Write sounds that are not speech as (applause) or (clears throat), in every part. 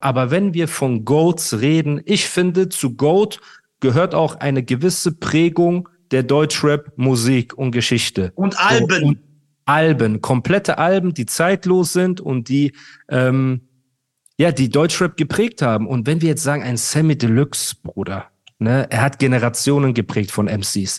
Aber wenn wir von Goats reden, ich finde, zu Goat gehört auch eine gewisse Prägung der Deutschrap-Musik und Geschichte. Und Alben. Und Alben, komplette Alben, die zeitlos sind und die, ähm, ja, die Deutschrap geprägt haben. Und wenn wir jetzt sagen, ein Sammy Deluxe, Bruder, ne, er hat Generationen geprägt von MCs.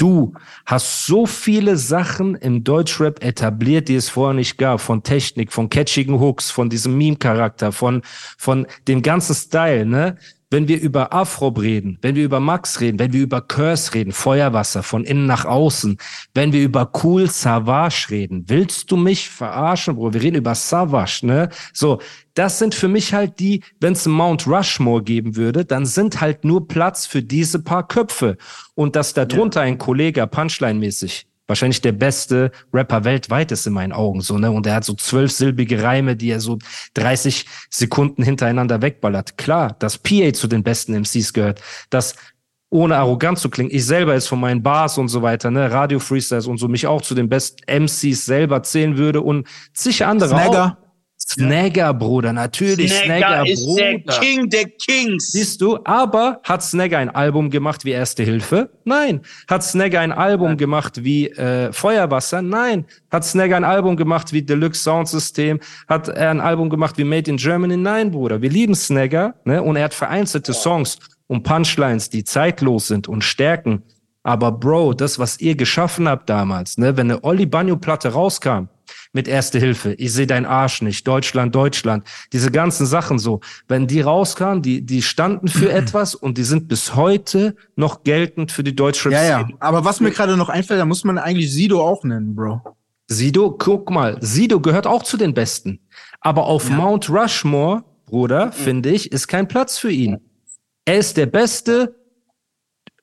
Du hast so viele Sachen im Deutschrap etabliert, die es vorher nicht gab. Von Technik, von catchigen Hooks, von diesem Meme-Charakter, von, von dem ganzen Style, ne? Wenn wir über Afro reden, wenn wir über Max reden, wenn wir über Curse reden, Feuerwasser von innen nach außen, wenn wir über Cool Savage reden, willst du mich verarschen, Bro? Wir reden über Savage, ne? So, das sind für mich halt die, wenn es Mount Rushmore geben würde, dann sind halt nur Platz für diese paar Köpfe. Und dass da drunter ja. ein Kollege Punchline-mäßig wahrscheinlich der beste Rapper weltweit ist in meinen Augen so, ne? Und er hat so zwölfsilbige Reime, die er so 30 Sekunden hintereinander wegballert. Klar, dass PA zu den besten MCs gehört, dass ohne arrogant zu klingen, ich selber jetzt von meinen Bars und so weiter, ne, Radio Freestyles und so mich auch zu den besten MCs selber zählen würde und zig andere Snagger. auch. Snagger, Bruder, natürlich. Snagger, Snagger ist Bruder. der King der Kings. Siehst du, aber hat Snagger ein Album gemacht wie Erste Hilfe? Nein. Hat Snagger ein Album gemacht wie äh, Feuerwasser? Nein. Hat Snagger ein Album gemacht wie Deluxe Sound System? Hat er ein Album gemacht wie Made in Germany? Nein, Bruder. Wir lieben Snagger, ne? Und er hat vereinzelte Songs und Punchlines, die zeitlos sind und stärken. Aber Bro, das, was ihr geschaffen habt damals, ne, wenn eine Olli Banyo Platte rauskam, mit Erste Hilfe. Ich sehe deinen Arsch nicht. Deutschland, Deutschland. Diese ganzen Sachen so. Wenn die rauskamen, die, die standen für (clears throat) etwas und die sind bis heute noch geltend für die deutsche Ja, ja. Aber was mir gerade noch einfällt, da muss man eigentlich Sido auch nennen, Bro. Sido, guck mal, Sido gehört auch zu den Besten. Aber auf Ja. Mount Rushmore, Bruder, finde ich, ist kein Platz für ihn. Er ist der beste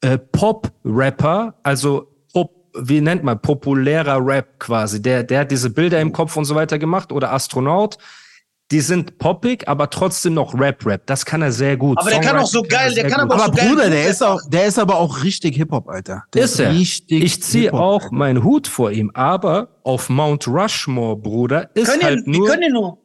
äh, Pop-Rapper, also wie nennt man, populärer Rap quasi. Der, der hat diese Bilder im Kopf und so weiter gemacht oder Astronaut. Die sind poppig, aber trotzdem noch Rap-Rap. Das kann er sehr gut. Aber der kann auch so Songwriting geil, er der kann aber Aber so geil Bruder, der ist auch, der ist aber auch richtig Hip-Hop, Alter. Der Ist er. richtig Ich ziehe auch Alter. meinen Hut vor ihm, aber auf Mount Rushmore, Bruder, ist Können ja, halt die nur können ja nur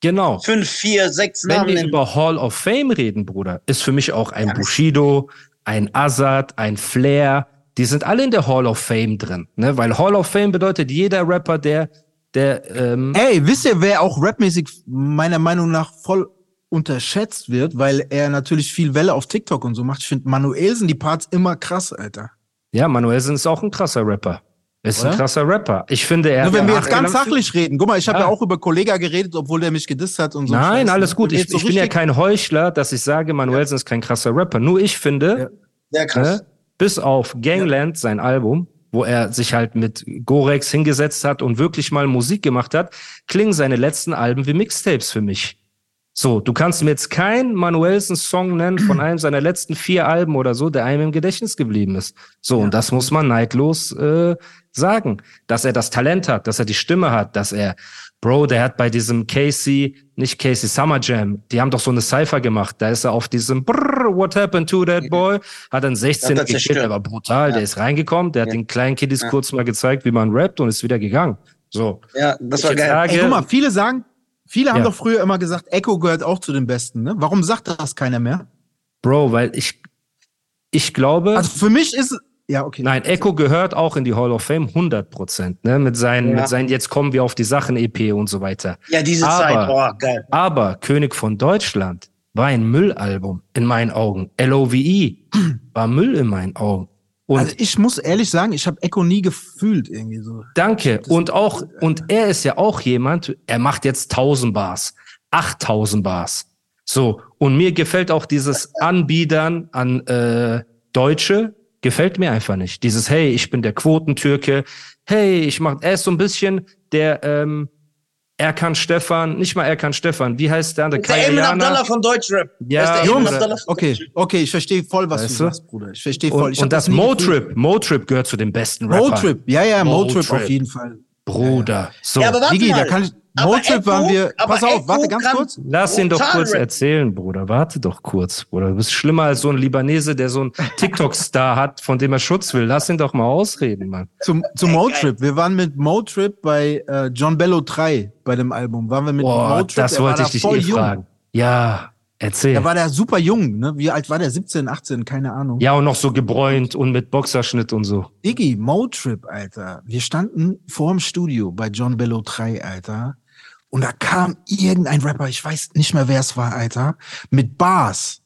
genau. fünf, vier, sechs Wenn Namen wir nennen. über Hall of Fame reden, Bruder, ist für mich auch ein Bushido, ein Azad, ein Flair. Die sind alle in der Hall of Fame drin, ne? Weil Hall of Fame bedeutet jeder Rapper, der, der, ähm, Ey, wisst ihr, wer auch rapmäßig meiner Meinung nach voll unterschätzt wird, weil er natürlich viel Welle auf TikTok und so macht. Ich finde Manuelsen die Parts immer krass, Alter. ja, Manuelsen ist auch ein krasser Rapper. Ist ein Oder? krasser Rapper. Ich finde, er. Nur wenn wir jetzt ganz sachlich reden. Guck mal, ich habe Ja. ja. auch über Kollega geredet, obwohl der mich gedisst hat und so. Nein, Scheiß, alles ne? gut. Ich, jetzt so ich bin ja kein Heuchler, dass ich sage, Manuelsen ist kein krasser Rapper. Nur ich finde, Sehr krass. Ne? Bis auf Gangland, sein Album, wo er sich halt mit Gorex hingesetzt hat und wirklich mal Musik gemacht hat, klingen seine letzten Alben wie Mixtapes für mich. So, du kannst mir jetzt keinen Manuelsen-Song nennen von einem seiner letzten vier Alben oder so, der einem im Gedächtnis geblieben ist. So, und das muss man neidlos äh, sagen, dass er das Talent hat, dass er die Stimme hat, dass er, Bro, der hat bei diesem Casey, nicht Casey, Summer Jam, die haben doch so eine Cypher gemacht, da ist er auf diesem Brrr, What happened to that boy? Hat dann 16 Hat er gekillt, der war brutal, Ja. der ist reingekommen, der hat Ja. den kleinen Kiddies Ja. kurz mal gezeigt, wie man rappt und ist wieder gegangen. So. Ja, das Ich war geil. sage- Ey, guck mal, viele sagen, viele haben Ja. doch früher immer gesagt, Echo gehört auch zu den Besten, ne? Warum sagt das keiner mehr? Bro, weil ich, ich glaube, Also für mich ist, ja, okay. nein, Echo gehört auch in die Hall of Fame 100 Prozent, ne, mit seinen, Ja. mit seinen, jetzt kommen wir auf die Sachen EP und so weiter. Ja, diese Aber- Zeit, oh, geil. Aber König von Deutschland war ein Müllalbum in meinen Augen. LOVE war Müll in meinen Augen. Und also ich muss ehrlich sagen, ich habe Echo nie gefühlt irgendwie so. Danke. Das- Und auch, und er ist ja auch jemand, er macht jetzt 1000 Bars, 8000 Bars. So. Und mir gefällt auch dieses Anbiedern an äh, Deutsche, gefällt mir einfach nicht. Dieses, hey, ich bin der Quotentürke, hey, ich mach, er ist so ein bisschen der, ähm, Erkan Stefan, nicht mal Erkan Stefan, wie heißt der andere? Der Emin? Abdallah von Deutschrap. Ja, Das ist der Jungs, Okay, okay, ich verstehe voll, was Weißt du sagst, Bruder. Ich verstehe voll. Und, ich und das nie Motrip, Motrip gehört zu den besten Rappern. Motrip, ja, ja, Motrip Motrip. auf jeden Fall. Bruder. So, Ja, aber warte Digi, mal. da kann ich. Motrip waren wir. Pass auf, warte ganz kurz. lass ihn doch kurz erzählen, Bruder. Warte doch kurz, Bruder. Du bist schlimmer als so ein Libanese, der so einen (laughs) TikTok-Star hat, von dem er Schutz will. Lass ihn doch mal ausreden, Mann. Zum, zum Motrip. Wir waren mit Motrip bei äh, John Bello 3 bei dem Album. Waren wir mit Boah, Motrip. das wollte ich dich eh jung. fragen. Ja, erzähl. Da war der super jung, ne? Wie alt war der? 17, 18, keine Ahnung. ja, und noch so gebräunt und mit Boxerschnitt und so. Iggy, Motrip, Alter. Wir standen vorm Studio bei John Bello 3, Alter. Und da kam irgendein Rapper, ich weiß nicht mehr, wer es war, Alter, mit Bars.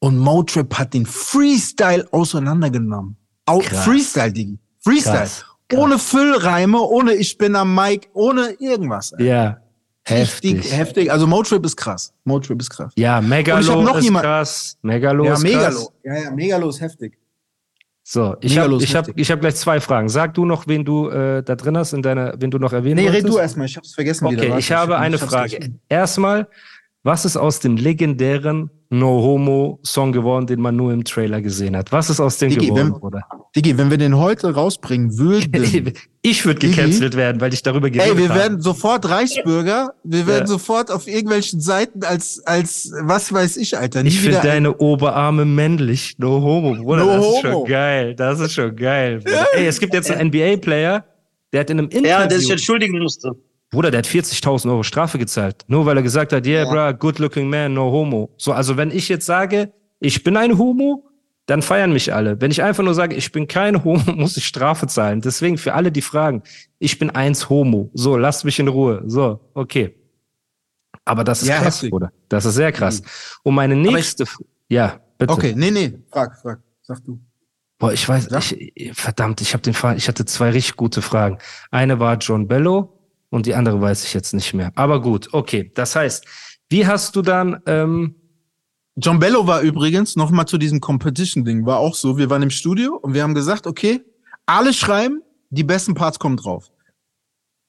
Und Motrip hat den Freestyle auseinandergenommen. Au Krass. Freestyle, Diggi. Freestyle. Krass. Krass. Ohne Füllreime, ohne ich bin am Mic, ohne irgendwas. Alter. Ja, heftig. Richtig heftig. Also Motrip ist krass. Motrip ist krass. Ja, Megalo ist jemand- krass. Megalo ja, ist Megalo. krass. Ja, ja, Megalo ist heftig. So, ich habe ich hab, ich hab gleich zwei Fragen. Sag du noch, wen du äh, da drin hast, in deiner, wen du noch erwähnen Nee, wolltest? red du erstmal. Ich hab's vergessen wieder. Okay, Warte, ich habe hab- eine ich hab's Frage. Erstmal, was ist aus dem legendären No Homo Song geworden, den man nur im Trailer gesehen hat? Was ist aus dem Digi, geworden, wenn- Bruder? Digi, wenn wir den heute rausbringen würden. (laughs) Ich würde gecancelt werden, weil ich darüber geredet Ey, wir habe. werden sofort Reichsbürger. Wir werden Ja. sofort auf irgendwelchen Seiten als, als, was weiß ich, Alter. Nie Ich finde wieder. deine Oberarme männlich. No homo, Bruder. No das ist homo. schon geil. Das ist schon geil. Bruder. Ey, es gibt jetzt einen NBA-Player, der hat in einem Interview, Ja, der sich entschuldigen musste. Bruder, der hat 40.000 Euro Strafe gezahlt. Nur weil er gesagt hat, yeah, Ja. bro, good looking man, no homo. So, also wenn ich jetzt sage, ich bin ein Homo, dann feiern mich alle. Wenn ich einfach nur sage, ich bin kein (laughs) Homo, muss ich Strafe zahlen. Deswegen für alle, die fragen, ich bin eins Homo. So, lasst mich in Ruhe. So, okay. Aber das ist Ja, krass, heftig. Bruder. Das ist sehr krass. Und meine ich- nächste, F- ja, bitte. Okay, nee, nee. Frag, frag. Sag du. Boah, ich weiß, ich, verdammt, ich habe den Fall, ich hatte zwei richtig gute Fragen. Eine war John Bello und die andere weiß ich jetzt nicht mehr. Aber gut, okay. Das heißt, wie hast du dann, ähm, John Bello war übrigens, noch mal zu diesem Competition-Ding, war auch so, wir waren im Studio und wir haben gesagt, okay, alle schreiben, die besten Parts kommen drauf.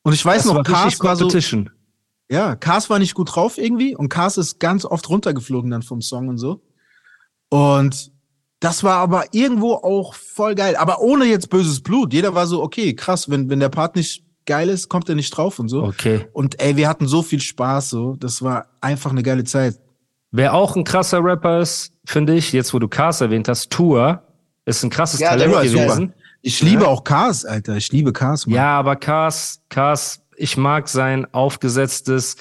Und ich weiß das noch, war Cars war so, ja, Cars war nicht gut drauf irgendwie und Cars ist ganz oft runtergeflogen dann vom Song und so. Und das war aber irgendwo auch voll geil, aber ohne jetzt böses Blut. Jeder war so, okay, krass, wenn, wenn der Part nicht geil ist, kommt er nicht drauf und so. Okay. Und ey, wir hatten so viel Spaß, so. Das war einfach eine geile Zeit. Wer auch ein krasser Rapper ist, finde ich, jetzt wo du Cars erwähnt hast, Tour, ist ein krasses Ja, Talent gewesen. Ich liebe auch Cars, Alter. Ich liebe Cars, Mann. Ja, aber Cars, Cars, ich mag sein aufgesetztes,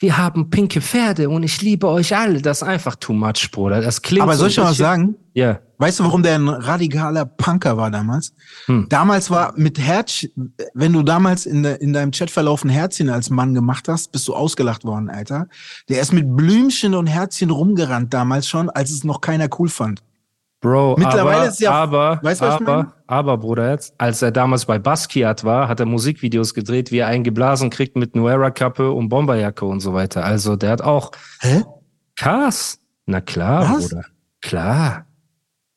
wir haben pinke Pferde und ich liebe euch alle. Das ist einfach too much, Bruder. Das klingt aber so soll ich mal was sagen? Ja. Weißt du, warum der ein radikaler Punker war damals? Hm. Damals war mit Herz, wenn du damals in, de, in deinem Chatverlauf ein Herzchen als Mann gemacht hast, bist du ausgelacht worden, Alter. Der ist mit Blümchen und Herzchen rumgerannt damals schon, als es noch keiner cool fand. Bro, Mittlerweile aber, ist ja- aber, weißt was ich aber, meine? aber, Bruder, jetzt, als er damals bei Basquiat war, hat er Musikvideos gedreht, wie er einen geblasen kriegt mit Nuera-Kappe und Bomberjacke und so weiter. Also, der hat auch Hä? Cars. Na klar, Was? Bruder. Klar.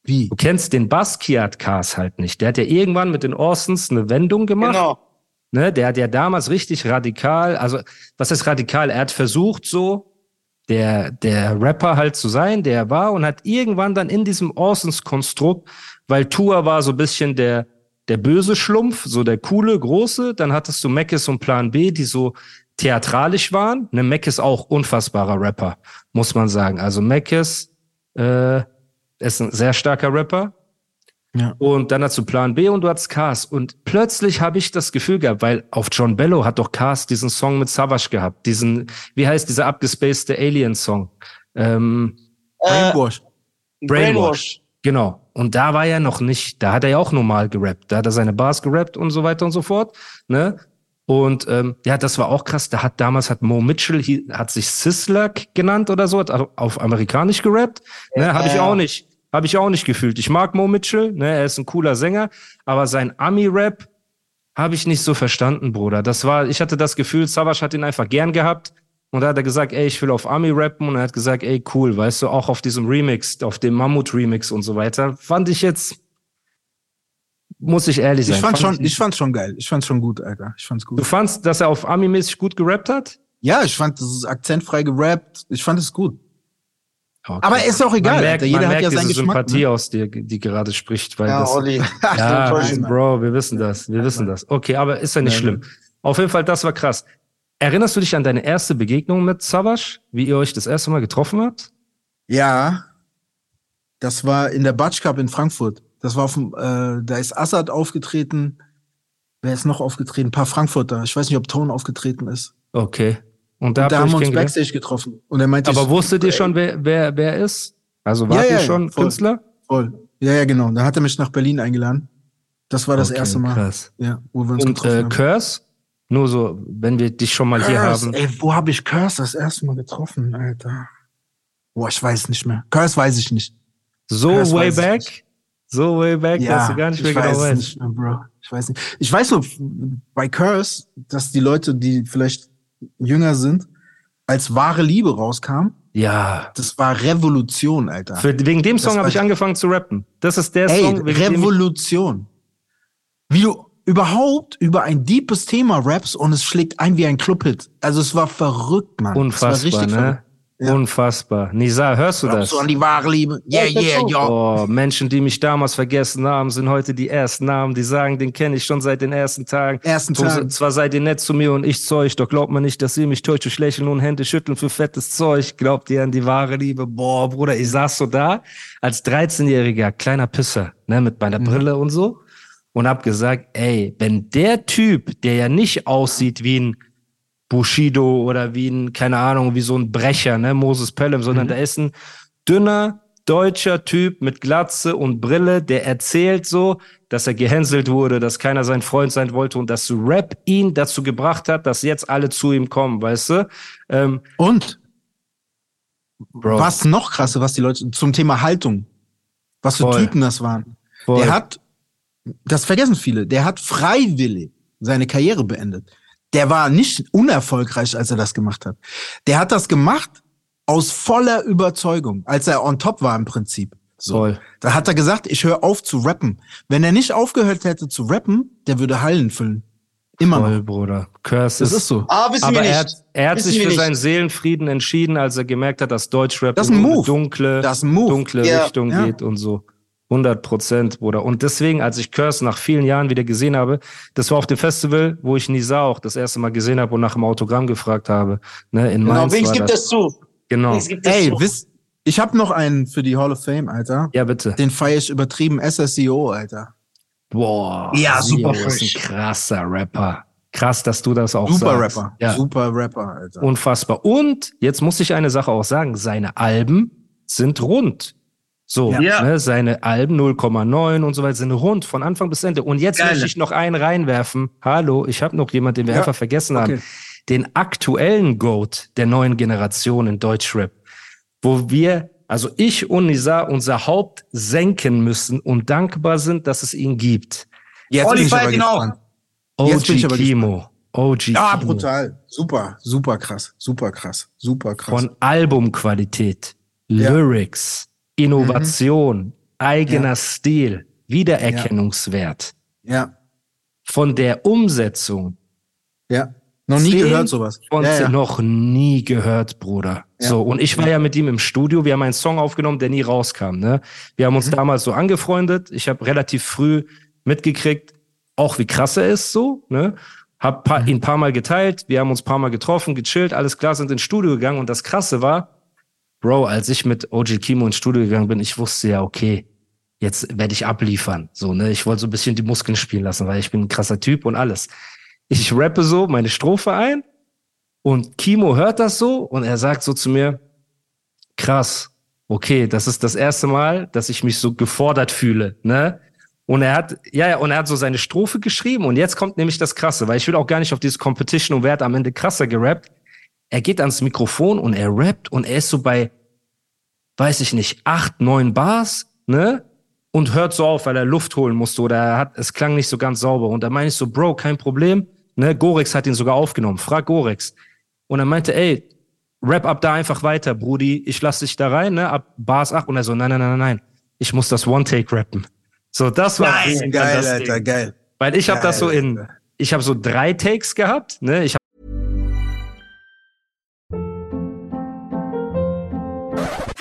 Wie? Du kennst den Basquiat-Cars halt nicht. Der hat ja irgendwann mit den Orsons eine Wendung gemacht. Genau. Ne, der hat ja damals richtig radikal, also was ist radikal? Er hat versucht, so der, der Rapper halt zu sein, der er war, und hat irgendwann dann in diesem Orsons-Konstrukt, weil Tua war so ein bisschen der, der böse Schlumpf, so der coole, große, dann hattest du Meckes und Plan B, die so theatralisch waren. Ne, ist auch unfassbarer Rapper, muss man sagen. Also Meckes äh, ist ein sehr starker Rapper. Ja. Und dann hast du Plan B und du hast Cars. Und plötzlich habe ich das Gefühl gehabt, weil auf John Bello hat doch Cars diesen Song mit Savage gehabt. Diesen, wie heißt dieser abgespacede Alien-Song? Ähm, Äh, Brainwash. Brainwash. genau. Und da war er noch nicht, da hat er ja auch normal gerappt. Da hat er seine Bars gerappt und so weiter und so fort. Ne? Und ähm, ja, das war auch krass. Da hat damals hat Mo Mitchell hat sich Sislak genannt oder so, hat au- auf amerikanisch gerappt. Ne, habe ich auch nicht, habe ich auch nicht gefühlt. Ich mag Mo Mitchell, ne, er ist ein cooler Sänger, aber sein Ami-Rap habe ich nicht so verstanden, Bruder. Das war, ich hatte das Gefühl, Savage hat ihn einfach gern gehabt. Und da hat er gesagt, ey, ich will auf Ami rappen. Und er hat gesagt, ey, cool, weißt du, auch auf diesem Remix, auf dem Mammut-Remix und so weiter. Fand ich jetzt Muss ich ehrlich sein. Ich fand Fand schon, ich fand's schon geil. Ich fand's schon gut, Alter. Ich fand's Du gut. fandst, dass er auf Ami-mäßig gut gerappt hat? Ja, ich fand, das ist akzentfrei gerappt. Ich fand es gut. Okay. Aber ist auch egal, man merkt, Alter. Jeder man hat merkt ja diese Geschmack. Sympathie Ne? aus dir, die gerade spricht, weil Ja, das, Olli. (laughs) ja. Bro, wir wissen das, wir wissen das. Okay, aber ist ja nicht Nein, schlimm. Auf jeden Fall, das war krass. Erinnerst du dich an deine erste Begegnung mit Savage, wie ihr euch das erste Mal getroffen habt? Ja, das war in der Batsch Cup in Frankfurt. Das war auf dem, äh, da ist Assad aufgetreten. Wer ist noch aufgetreten? Ein paar Frankfurter. Ich weiß nicht, ob Ton aufgetreten ist. Okay. Und da, Und da haben wir uns? Backstage getroffen. Und er meinte, Aber wusstet ihr schon, wer, wer, wer er ist? Also wart Ja, ihr ja, schon voll. Künstler? voll. Ja, ja, genau. Da hat er mich nach Berlin eingeladen. Das war das Okay, erste Mal. Krass. Ja, wo wir uns Und getroffen äh, haben. Curse? Nur so, wenn wir dich schon mal hier Curse, haben. ey, wo habe ich Curse das erste Mal getroffen, Alter? Boah, ich weiß nicht mehr. Curse weiß ich nicht. So Curse way back? So way back, dass du gar nicht mehr ich genau weiß weißt. nicht mehr, Bro. Ich weiß nicht. Ich weiß nur bei Curse, dass die Leute, die vielleicht jünger sind, als wahre Liebe rauskam. Ja. Das war Revolution, Alter. Für, wegen dem Song habe ich angefangen zu rappen. Das ist der Ey, Song, Revolution. Wie du überhaupt über ein deepes Thema rappst und es schlägt ein wie ein Clubhit. Also es war verrückt, Mann. unfassbar, es war richtig ne? verrückt. Ja. Unfassbar. Nisa, hörst du das? Glaubst du an die wahre Liebe? Yeah, Ja, yeah, ja. Oh, Menschen, die mich damals vergessen haben, sind heute die ersten Namen, die sagen, den kenne ich schon seit den ersten Tagen. Ersten Tagen. Zwar seid ihr nett zu mir und ich zu euch, doch glaubt man nicht, dass ihr mich täuscht durch Lächeln und Hände schütteln für fettes Zeug. Glaubt ihr an die wahre Liebe? Boah, Bruder, ich saß so da als 13-jähriger kleiner Pisser, ne, mit meiner Mhm. Brille und so und hab gesagt, ey, wenn der Typ, der ja nicht aussieht wie ein Bushido oder wie ein, keine Ahnung, wie so ein Brecher, ne, Moses Pelham, sondern Mhm. da ist ein dünner, deutscher Typ mit Glatze und Brille, der erzählt so, dass er gehänselt wurde, dass keiner sein Freund sein wollte und dass Rap ihn dazu gebracht hat, dass jetzt alle zu ihm kommen, weißt du? Ähm, Und Bro, was noch krasse, was die Leute zum Thema Haltung, was für Voll. Typen das waren. voll. Der hat, das vergessen viele, der hat freiwillig seine Karriere beendet. Der war nicht unerfolgreich, als er das gemacht hat. Der hat das gemacht aus voller Überzeugung, als er on top war im Prinzip. So. Voll. Da hat er gesagt, ich höre auf zu rappen. Wenn er nicht aufgehört hätte zu rappen, der würde Hallen füllen. Immer Voll, noch. Bruder. Curse Das ist so. Ah, wissen Aber wir er nicht. hat, er hat sich für nicht. seinen Seelenfrieden entschieden, als er gemerkt hat, dass Deutschrap Das in ein eine Move. dunkle, Das Move. dunkle Ja. Richtung Ja. geht und so. 100 Prozent, Bruder. Und deswegen, als ich Curse nach vielen Jahren wieder gesehen habe, das war auf dem Festival, wo ich Nisa auch das erste Mal gesehen habe und nach dem Autogramm gefragt habe. Ne, in Genau, Mainz Wings gibt das. das zu. Genau. Gibt das Ey, zu. wisst, ich habe noch einen für die Hall of Fame, Alter. Ja, bitte. Den feier ich übertrieben. SSEO, Alter. Boah. Ja, super Sio ist ein krasser Rapper. Krass, dass du das auch Super sagst. Rapper. Ja. Super Rapper, Alter. Unfassbar. Und jetzt muss ich eine Sache auch sagen. Seine Alben sind rund. So, Ja. ne, seine Alben 0,9 und so weiter sind rund von Anfang bis Ende. Und jetzt Geil. möchte ich noch einen reinwerfen. Hallo, ich habe noch jemanden, den wir Ja. einfach vergessen haben. Okay. Den aktuellen Goat der neuen Generation in Deutschrap. Wo wir, also ich und Nisa, unser Haupt senken müssen und dankbar sind, dass es ihn gibt. Jetzt Olli bin ich aber feiert ihn auch. gespannt. Jetzt bin ich OG aber Kimo. OG Ja, Kimo. brutal. Super, super krass. Super krass. Super krass. Von Albumqualität, Ja. Lyrics, Innovation, eigener Ja. Stil, Wiedererkennungswert. ja, Von der Umsetzung ja. Noch nie gehört sowas. von ja, ja. noch nie gehört, Bruder. Ja. So, und ich war ja mit ihm im Studio, wir haben einen Song aufgenommen, der nie rauskam. Ne? Wir haben uns Mhm. damals so angefreundet. Ich habe relativ früh mitgekriegt, auch wie krass er ist so, ne? Hab paar, Mhm. ihn ein paar Mal geteilt, wir haben uns ein paar Mal getroffen, gechillt, alles klar, sind ins Studio gegangen und das Krasse war, Bro, als ich mit OG Kimo ins Studio gegangen bin, ich wusste ja, okay, jetzt werde ich abliefern. So, ne? Ich wollte so ein bisschen die Muskeln spielen lassen, weil ich bin ein krasser Typ und alles. Ich rappe so meine Strophe ein und Kimo hört das so und er sagt so zu mir, krass, okay, das ist das erste Mal, dass ich mich so gefordert fühle, ne? Und er hat, ja, ja, und er hat so seine Strophe geschrieben und jetzt kommt nämlich das Krasse, weil ich will auch gar nicht auf dieses Competition und wer hat am Ende krasser gerappt. Er geht ans Mikrofon und er rappt und er ist so bei, weiß ich nicht, acht, neun Bars, ne? Und hört so auf, weil er Luft holen musste oder er hat, es klang nicht so ganz sauber. Und da meine ich so, Bro, kein Problem, ne? Gorex hat ihn sogar aufgenommen, frag Gorex. Und er meinte, ey, rap ab da einfach weiter, Brudi, ich lass dich da rein, ne? Ab Bars 8 und er so, nein, nein, nein, nein, nein, ich muss das One-Take rappen. So, das war irgendwann Geil, Alter, Ding. geil. Weil ich habe das so in, ich habe so drei Takes gehabt, ne? Ich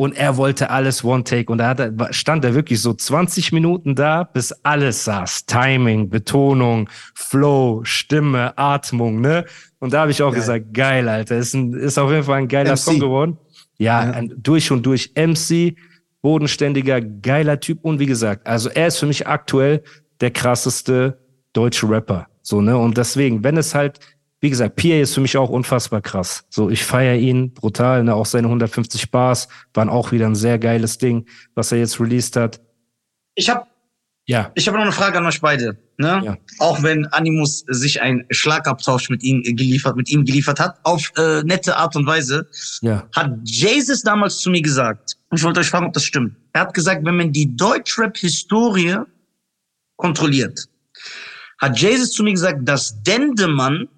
Und er wollte alles One Take. Und da er, stand er wirklich so 20 Minuten da, bis alles saß. Timing, Betonung, Flow, Stimme, Atmung, ne? Und da habe ich auch gesagt, geil, Alter. Ist, ein, ist auf jeden Fall ein geiler MC. Song geworden. Ja, Ein, durch und durch MC, bodenständiger, geiler Typ. Und wie gesagt, also er ist für mich aktuell der krasseste deutsche Rapper. So, ne? Und deswegen, wenn es halt, wie gesagt, PA ist für mich auch unfassbar krass. So, ich feiere ihn brutal, ne? Auch seine 150 Bars waren auch wieder ein sehr geiles Ding, was er jetzt released hat. Ich habe Ja. ich hab noch eine Frage an euch beide. Ne? Ja. Auch wenn Animus sich einen Schlagabtausch mit ihm geliefert, mit ihm geliefert hat, auf äh, nette Art und Weise, Ja. hat Jesus damals zu mir gesagt, und ich wollte euch fragen, ob das stimmt. Er hat gesagt, wenn man die Deutschrap-Historie kontrolliert, hat Jesus zu mir gesagt, dass Dendemann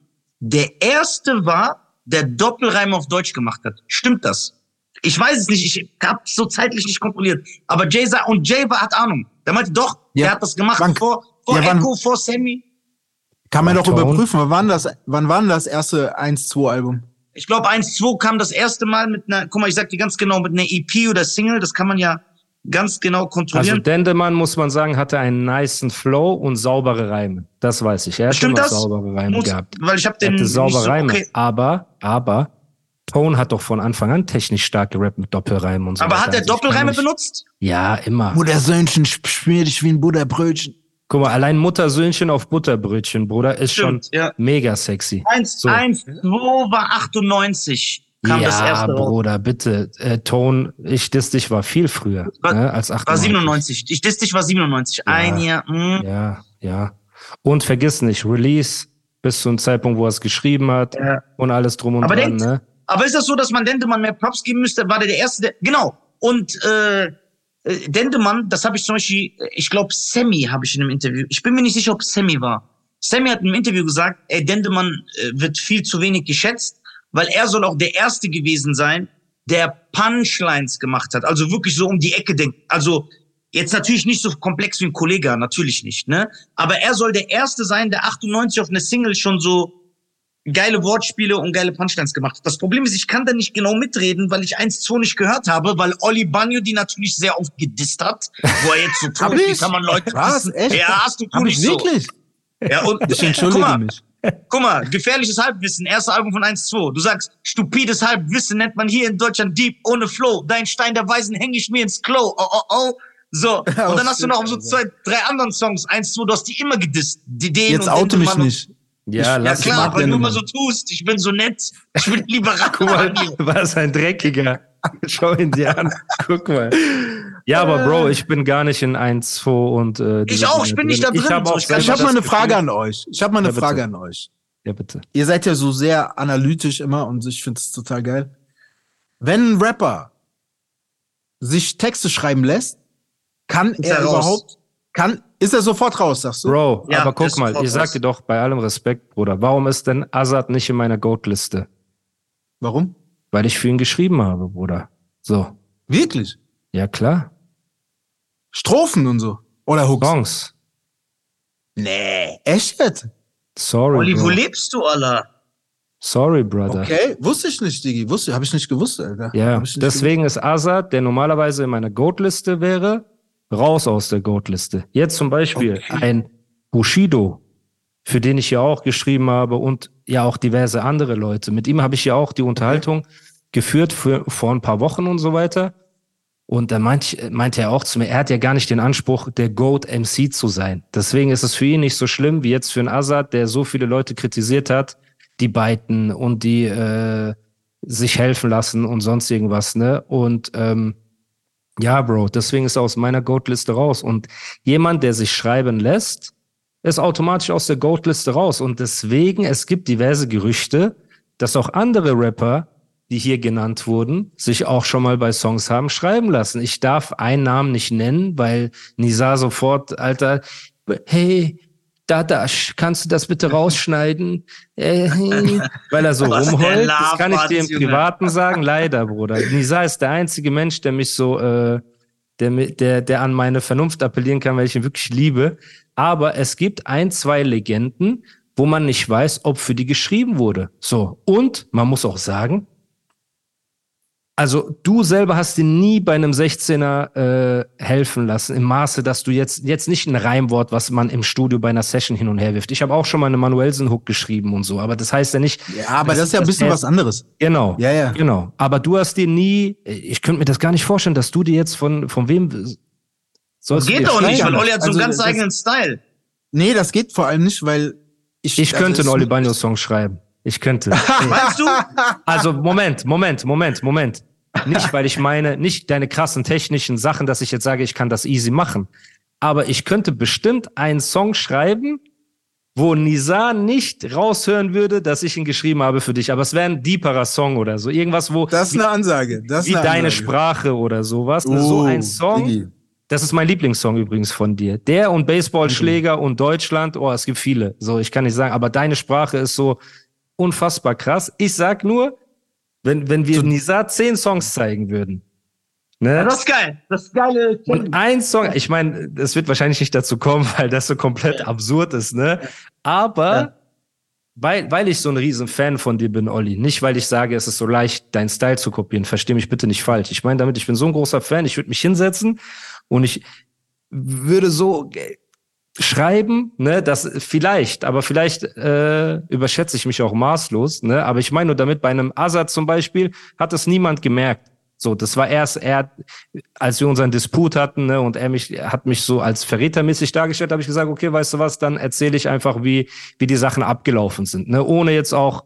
der erste war, der Doppelreim auf Deutsch gemacht hat. Stimmt das? Ich weiß es nicht, ich habe so zeitlich nicht kontrolliert. Aber Jay sa- und Jay war, hat Ahnung. Der meinte doch, Ja. der hat das gemacht Wann- vor, vor Ja, Echo, vor Sammy. Kann man doch überprüfen, wann war das, wann war denn das erste 1-2-Album? Ich glaube, 1-2 kam das erste Mal mit einer, guck mal, ich sag dir ganz genau, mit einer EP oder Single, das kann man ja ganz genau Also kontrollieren. Dendemann, muss man sagen, hatte einen niceen Flow und saubere Reime. Das weiß ich. Er hat Stimmt immer das? saubere Reime Muss- gehabt. weil ich habe Er den hatte saubere so, Reime. okay. Aber, aber, Tone hat doch von Anfang an technisch stark gerappt mit Doppelreimen und so. Aber weiter. hat er Also Doppelreime benutzt? Ja, immer. Muttersöhnchen, schmier dich wie ein Butterbrötchen. Guck mal, allein Muttersöhnchen auf Butterbrötchen, Bruder, ist Stimmt, schon ja. mega sexy. 1, So. 1, 2 war 98. Kam ja, das erste raus. Bruder, bitte. Äh, Tone, ich diss dich war viel früher War- ne, als 98. War 97. Ich diss dich war 97. Ein Jahr. Mh. Ja, ja. Und vergiss nicht, Release bis zu einem Zeitpunkt, wo er es geschrieben hat Ja. und alles drum und Aber dran, denkt- ne? Aber ist das so, dass man Dendemann mehr Props geben müsste? War der der Erste, der, genau. Und äh, äh, Dendemann, das habe ich zum Beispiel, ich glaube, Sammy habe ich in einem Interview, ich bin mir nicht sicher, ob Sammy war. Sammy hat in einem Interview gesagt, ey, Dendemann äh, wird viel zu wenig geschätzt, weil er soll auch der Erste gewesen sein, der Punchlines gemacht hat. Also wirklich so um die Ecke denkt. Also jetzt natürlich nicht so komplex wie ein Kollege, natürlich nicht, ne? Aber er soll der Erste sein, der 98 auf eine Single schon so geile Wortspiele und geile Punchlines gemacht hat. Das Problem ist, ich kann da nicht genau mitreden, weil ich 1-2 nicht gehört habe, weil Olli Banyo die natürlich sehr oft gedisst hat, wo er jetzt so (laughs) tut, wie kann man Leute Was? dissen? Echt? Ja, hast du Hab nicht ich so. wirklich? Ja, und, Ich entschuldige mal, mich. Guck mal, gefährliches Halbwissen, erstes Album von 1-2. Du sagst, stupides Halbwissen nennt man hier in Deutschland Deep, ohne Flow. Dein Stein der Weisen häng ich mir ins Klo. Oh, oh, oh. So, (laughs) und dann hast du noch so zwei, drei anderen Songs, 1-2, du hast die immer gedisst. Die, den Jetzt oute mich nicht. Ja, Ja lass klar, mag weil du immer so tust. Ich bin so nett. Ich bin lieber (laughs) Guck mal, was ein Dreckiger. Schau ihn dir an. Guck mal. Ja, aber Bro, ich bin gar nicht in 1, 2 und äh, Ich auch, ich bin nicht da drin, Ich habe so, habe mal eine Frage an euch. Ich habe mal eine Ja, bitte. Frage an euch. Ja, bitte. Ihr seid ja so sehr analytisch immer und ich finde es total geil. Wenn ein Rapper sich Texte schreiben lässt, kann Ist er er überhaupt, kann, ist er sofort raus, sagst du? Bro, Ja, aber guck mal, ich sag raus. dir doch bei allem Respekt, Bruder, warum ist denn Azad nicht in meiner Goat-Liste? Warum? Weil ich für ihn geschrieben habe, Bruder. So. Wirklich? Ja, klar. Strophen und so. Oder Hooks? Songs. Nee. Echt jetzt? Sorry. Olli, Bro. wo lebst du, Allah? Sorry, Brother. Okay, wusste ich nicht, Digi. Wusste, habe ich nicht gewusst, Alter. Ja, deswegen ist Azad, der normalerweise in meiner Goat-Liste wäre, raus aus der Goat-Liste. Jetzt zum Beispiel ein Bushido, für den ich ja auch geschrieben habe und ja auch diverse andere Leute. Mit ihm habe ich ja auch die Unterhaltung geführt für, vor ein paar Wochen und so weiter. Und da meint, meinte er auch zu mir, er hat ja gar nicht den Anspruch, der Goat MC zu sein. Deswegen ist es für ihn nicht so schlimm wie jetzt für einen Azad, der so viele Leute kritisiert hat, die beiten und die äh, sich helfen lassen und sonst irgendwas, ne? Und ähm, ja, Bro, deswegen ist er aus meiner Goat-Liste raus. Und jemand, der sich schreiben lässt, ist automatisch aus der Goat-Liste raus. Und deswegen, es gibt diverse Gerüchte, dass auch andere Rapper, die hier genannt wurden, sich auch schon mal bei Songs haben schreiben lassen. Ich darf einen Namen nicht nennen, weil Nisa sofort, Alter, hey, Dadash, kannst du das bitte (laughs) rausschneiden? Äh, weil er so (laughs) Was rumheult. Das kann ich dir im. Privaten (laughs) sagen. Leider, Bruder. Nisa ist der einzige Mensch, der mich so, äh, der, der, der an meine Vernunft appellieren kann, weil ich ihn wirklich liebe. Aber es gibt ein, zwei Legenden, wo man nicht weiß, ob für die geschrieben wurde. So. Und man muss auch sagen, also du selber hast dir nie bei einem 16er äh, helfen lassen, im Maße, dass du jetzt, jetzt nicht ein Reimwort, was man im Studio bei einer Session hin und her wirft. Ich habe auch schon mal eine Manuelsen-Hook geschrieben und so, aber das heißt ja nicht. Ja, aber das, ist ja ein bisschen was anderes. Genau. Ja, ja. Genau. Aber du hast dir nie, ich könnte mir das gar nicht vorstellen, dass du dir jetzt von, von wem sollst du Geht auch nicht, weil Olli hat so einen Also, ganz das- eigenen Style. Nee, das geht vor allem nicht, weil ich. Ich also könnte einen Oli Bagno Song schreiben. Ich könnte. (laughs) Weißt du? Also Moment, Moment, Moment, Moment. Nicht, weil ich meine, nicht deine krassen technischen Sachen, dass ich jetzt sage, ich kann das easy machen. Aber ich könnte bestimmt einen Song schreiben, wo Nisa nicht raushören würde, dass ich ihn geschrieben habe für dich. Aber es wäre ein deeperer Song oder so. Irgendwas, wo Das ist eine Ansage. Das ist wie eine deine Ansage. Sprache oder sowas. ne? so Oh, ein Song. Diggi. Das ist mein Lieblingssong übrigens von dir. Der und Baseballschläger und Deutschland, oh, es gibt viele. So, ich kann nicht sagen, aber deine Sprache ist so unfassbar krass. Ich sag nur, wenn, wenn wir Nisa zehn Songs zeigen würden, Ja, ne? das ist geil. Das ist geile. Und ein Song, ich meine, es wird wahrscheinlich nicht dazu kommen, weil das so komplett absurd ist, ne? Aber Ja. weil, weil ich so ein riesen Fan von dir bin, Olli, nicht weil ich sage, es ist so leicht, deinen Style zu kopieren, versteh mich bitte nicht falsch. Ich meine damit, ich bin so ein großer Fan, ich würde mich hinsetzen und ich würde so schreiben, ne, das vielleicht, aber vielleicht äh, überschätze ich mich auch maßlos, ne, aber ich meine nur damit, bei einem Azad zum Beispiel hat es niemand gemerkt. So, das war erst er, als wir unseren Disput hatten, ne, und er mich hat mich so als verrätermäßig dargestellt, habe ich gesagt, okay, weißt du was, dann erzähle ich einfach, wie wie die Sachen abgelaufen sind, ne, ohne jetzt auch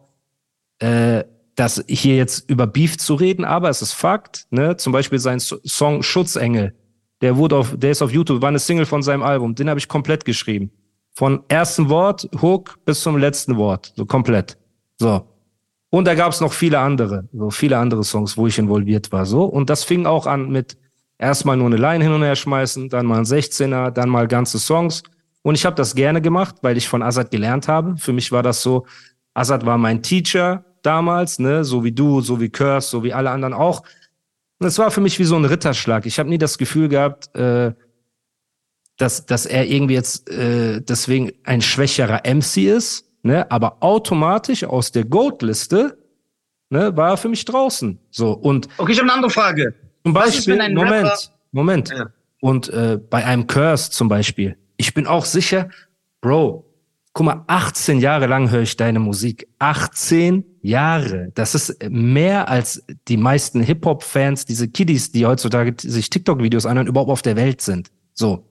äh, das hier jetzt über Beef zu reden, aber es ist Fakt, ne, zum Beispiel sein So- Song Schutzengel, der wurde auf, der ist auf YouTube, war eine Single von seinem Album, den habe ich komplett geschrieben. Von ersten Wort, Hook bis zum letzten Wort, so komplett. So. Und da gab es noch viele andere, so viele andere Songs, wo ich involviert war, so. Und das fing auch an mit erstmal nur eine Line hin und her schmeißen, dann mal ein 16er, dann mal ganze Songs. Und ich habe das gerne gemacht, weil ich von Azad gelernt habe. Für mich war das so, Azad war mein Teacher damals, ne, so wie du, so wie Curse, so wie alle anderen auch. Und es war für mich wie so ein Ritterschlag. Ich habe nie das Gefühl gehabt, äh, dass, dass er irgendwie jetzt äh, deswegen ein schwächerer MC ist, ne, aber automatisch aus der Goat-Liste ne, war er für mich draußen. So und Okay, ich habe eine andere Frage. zum ist, Beispiel, ein Moment, Rapper- Moment. Ja. Und äh, bei einem Curse zum Beispiel, ich bin auch sicher, Bro, guck mal, 18 Jahre lang höre ich deine Musik. 18 Jahre. Das ist mehr als die meisten Hip-Hop-Fans, diese Kiddies, die heutzutage sich TikTok-Videos anhören, überhaupt auf der Welt sind. So.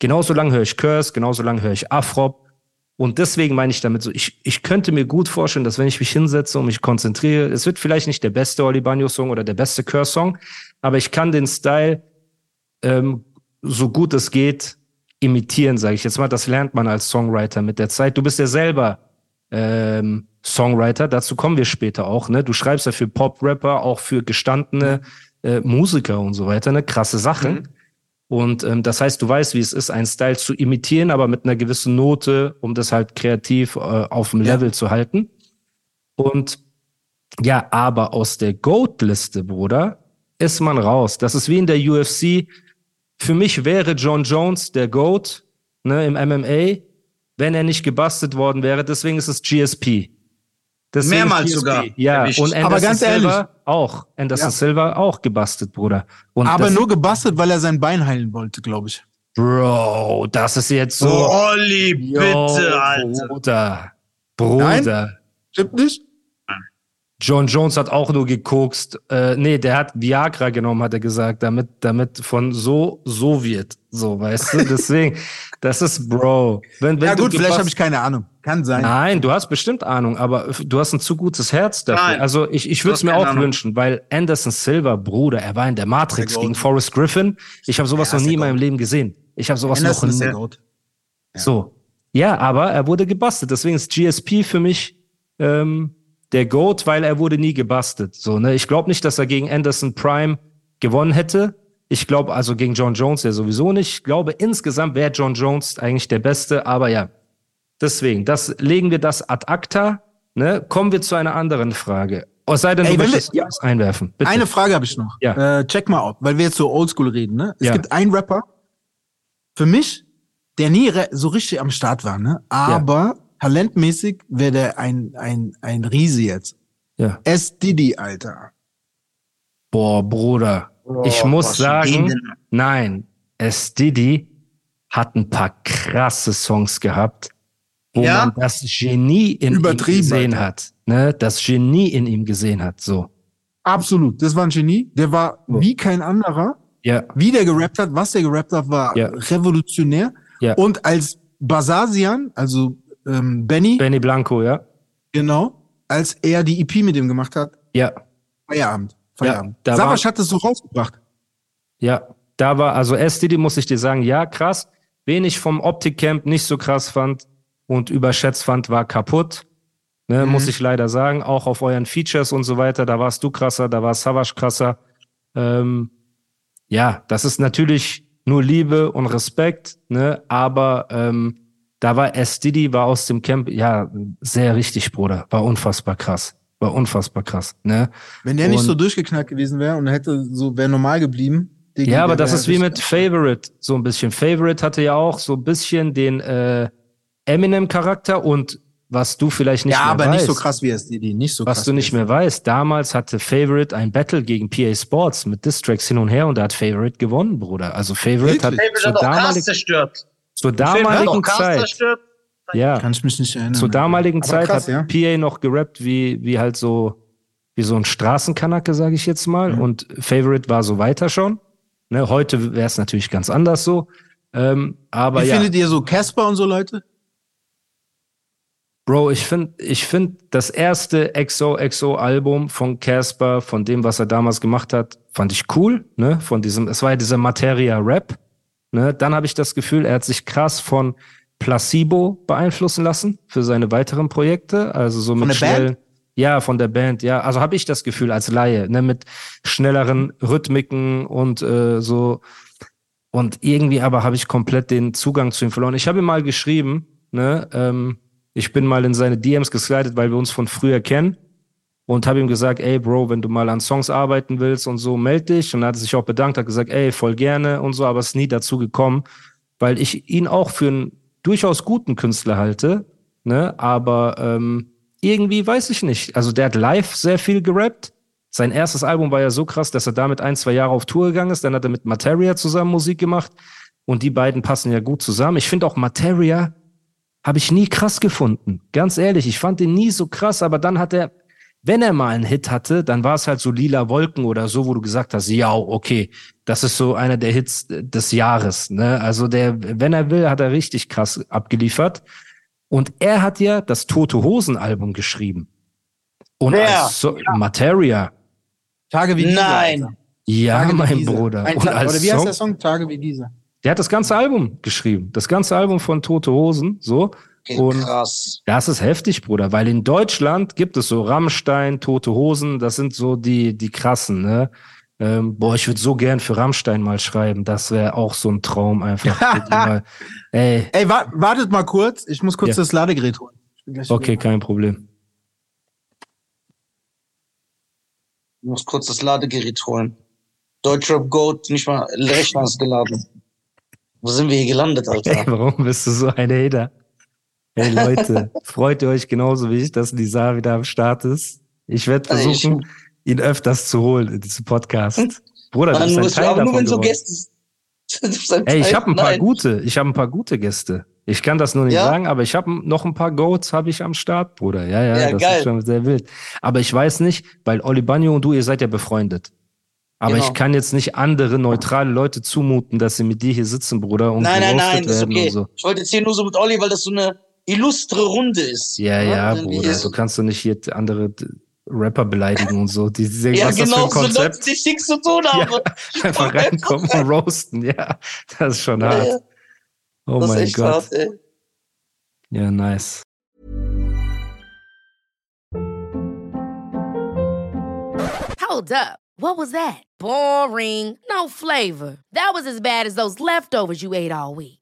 Genauso lang höre ich Curse, genauso lang höre ich Afrop. Und deswegen meine ich damit so, ich, ich könnte mir gut vorstellen, dass wenn ich mich hinsetze und mich konzentriere, es wird vielleicht nicht der beste Oli Banyo-Song oder der beste Curse-Song, aber ich kann den Style ähm, so gut es geht imitieren, sage ich jetzt mal. Das lernt man als Songwriter mit der Zeit. Du bist ja selber ähm, Songwriter, dazu kommen wir später auch. Ne? Du schreibst ja für Pop-Rapper, auch für gestandene äh, Musiker und so weiter, ne? krasse Sachen. Mhm. Und ähm, das heißt, du weißt, wie es ist, einen Style zu imitieren, aber mit einer gewissen Note, um das halt kreativ äh, auf dem Ja. Level zu halten. Und ja, aber aus der Goat-Liste, Bruder, ist man raus. Das ist wie in der UFC. Für mich wäre John Jones der Goat ne, im MMA, wenn er nicht gebastelt worden wäre. Deswegen ist es GSP. Deswegen Mehrmals GSP. sogar Ja, erwischt. und Anderson Aber ganz ehrlich- auch. Anderson Ja. Silva auch gebastelt, Bruder. Und Aber nur gebastelt, weil er sein Bein heilen wollte, glaube ich. Bro, das ist jetzt so. Oh, Olli, Yo, bitte, Alter. Bruder. Bruder. Stimmt nicht? John Jones hat auch nur gekokst. Äh, nee, der hat Viagra genommen, hat er gesagt, damit, damit von so, so wird. So, weißt du? Deswegen, (laughs) das ist Bro. Wenn, wenn Ja du gut, vielleicht habe ich keine Ahnung. Kann sein. Nein, du hast bestimmt Ahnung, aber du hast ein zu gutes Herz dafür. Nein. also ich, ich würde es mir auch Ahnung. wünschen, weil Anderson Silva, Bruder, er war in der Matrix Der gegen. Forrest Griffin. Ich habe sowas Ja, noch nie in meinem. Leben gesehen. Ich habe sowas Anderson noch nie. Goat. So. Ja, aber er wurde gebastelt. Deswegen ist GSP für mich ähm, der GOAT, weil er wurde nie gebastelt. So, ne? Ich glaube nicht, dass er gegen Anderson Prime gewonnen hätte. Ich glaube, also gegen John Jones ja sowieso nicht. Ich glaube, insgesamt wäre John Jones eigentlich der Beste, aber ja. Deswegen, das legen wir das ad acta. Ne? Kommen wir zu einer anderen Frage. Es sei denn, Ey, du wenn wir- möchtest was einwerfen. Bitte. Eine Frage habe ich noch. Ja. Äh, check mal ab, weil wir jetzt so oldschool reden. Ne? Es Ja. gibt einen Rapper, für mich, der nie so richtig am Start war, ne? aber talentmäßig wäre der ein, ein, ein Riese jetzt. ja. S. Diddy, Alter. Boah, Bruder. ich Oh, muss was sagen, nein, S. Diddy hat ein paar krasse Songs gehabt, wo Ja? man das Genie in ihm gesehen Alter. hat. Ne? Das Genie in ihm gesehen hat. So. Absolut. Das war ein Genie. Der war So. wie kein anderer. Ja, Wie der gerappt hat, was der gerappt hat, war Ja. revolutionär. Ja. Und als Basasian, also ähm, Benny, Benny Blanco, ja. genau, als er die EP mit ihm gemacht hat, Ja, Feierabend. Feierabend. da Savas war- hat es so rausgebracht. ja. Da war, also S. Diddy muss ich dir sagen, ja, krass. Wen ich vom Optik-Camp nicht so krass fand und überschätzt fand, war kaputt. Ne, Mhm. Muss ich leider sagen. Auch auf euren Features und so weiter. Da warst du krasser, da war Savage krasser. Ähm, ja, das ist natürlich nur Liebe und Respekt, ne? Aber ähm, da war S. Diddy, war aus dem Camp, ja, sehr richtig, Bruder. War unfassbar krass. War unfassbar krass, ne? Wenn der nicht Und- so durchgeknallt gewesen wäre und hätte so, wäre normal geblieben. Digga, Ja, aber das ist wie mit Favorite, so ein bisschen. Favorite hatte ja auch so ein bisschen den äh, Eminem-Charakter und was du vielleicht nicht Ja, mehr aber weißt, nicht so krass wie SDD, nicht so was krass. du wie nicht mehr weißt, damals hatte Favorite ein Battle gegen PA Sports mit Distracks hin und her und da hat Favorite gewonnen, Bruder. Also Favorite hat Wirklich? Favorite zur, hat auch damalig, zerstört. Zur auch damaligen Zeit, ja, Kann ich mich nicht erinnern. zur damaligen Aber Zeit krass, hat ja. PA noch gerappt wie, wie halt so, wie so ein Straßenkanacke, sage ich jetzt mal. Mhm. Und Favorite war so weiter schon. Ne, heute wäre es natürlich ganz anders so. Ähm, aber Wie ja, findet ihr so Casper und so Leute? Bro, ich finde, ich finde das erste XOXO-Album von Casper, von dem, was er damals gemacht hat, fand ich cool. Ne, von diesem, es war ja dieser Materia-Rap. Ne, dann habe ich das Gefühl, er hat sich krass von Placebo beeinflussen lassen für seine weiteren Projekte. Also so mit der schnellen, ja, von der Band, ja. Also habe ich das Gefühl als Laie, ne, mit schnelleren Rhythmiken und äh, so. Und irgendwie aber habe ich komplett den Zugang zu ihm verloren. Ich habe ihm mal geschrieben, ne, ähm, ich bin mal in seine DMs geslidet, weil wir uns von früher kennen und habe ihm gesagt, ey Bro, wenn du mal an Songs arbeiten willst und so, meld dich. Und er hat sich auch bedankt, hat gesagt, ey, voll gerne und so, aber es ist nie dazu gekommen, weil ich ihn auch für einen durchaus guten Künstler halte, ne, aber ähm, irgendwie weiß ich nicht. Also der hat live sehr viel gerappt. Sein erstes Album war ja so krass, dass er damit ein, zwei Jahre auf Tour gegangen ist. Dann hat er mit Materia zusammen Musik gemacht. Und die beiden passen ja gut zusammen. Ich finde auch Materia habe ich nie krass gefunden. Ganz ehrlich, ich fand ihn nie so krass, aber dann hat er, wenn er mal einen Hit hatte, dann war es halt so lila Wolken oder so, wo du gesagt hast, ja, okay, das ist so einer der Hits des Jahres. Ne? Also der, wenn er will, hat er richtig krass abgeliefert. Und er hat ja das Tote Hosen Album geschrieben. Und Wer? als so Materia. Tage wie dieser. Nein. Ja, Tage mein dieser. Bruder. Ein Und Ta- als Oder wie heißt der Song? Tage wie dieser. der hat das ganze Album geschrieben. Das ganze Album von Tote Hosen, so. Und Krass. das ist heftig, Bruder, weil in Deutschland gibt es so Rammstein, Tote Hosen, das sind so die, die krassen, ne? Ähm, boah, ich würde so gern für Rammstein mal schreiben. Das wäre auch so ein Traum einfach. (laughs) Mal, ey, Ey, wa wartet mal kurz. Ich muss kurz Ja. das Ladegerät holen. Okay, kein Problem. Ich muss kurz das Ladegerät holen. Deutschrap Goat, nicht mal Rechner ist geladen. Wo sind wir hier gelandet, (laughs) Ey, Alter? warum bist du so ein Hater? Hey Leute, freut ihr euch genauso wie ich, dass Nizar wieder am Start ist? Ich werde versuchen, ihn öfters zu holen in diesem Podcast. Bruder, Mann, (laughs) du bist ein Teil aber nur wenn so. Gäste. Ey, ich habe ein paar Nein. gute, ich habe ein paar gute Gäste. Ich kann das nur nicht Ja? sagen, aber ich habe noch ein paar Goats habe ich am Start, Bruder. Ja, ja, Ja, das geil. ist schon sehr wild. Aber ich weiß nicht, weil Oli Bagno und du, ihr seid ja befreundet. Aber Genau. ich kann jetzt nicht andere neutrale Leute zumuten, dass sie mit dir hier sitzen, Bruder, und Nein, nein, nein, das ist okay. so. Ich wollte jetzt hier nur so mit Olli, weil das so eine illustre Runde ist. Ja, ja, Wenn wir Bruder, so- du kannst doch nicht hier andere Rapper beleidigen und so. Die, die sagen, Ja, was genau, das für ein so Leute, Konzept? die ich nichts zu tun habe. Einfach reinkommen und roasten, ja. Das ist schon Ja, hart. ja. Oh das ist mein echt Gott. hart, ey. Ja, nice. Hold up. What was that? Boring. No flavor. That was as bad as those leftovers you ate all week.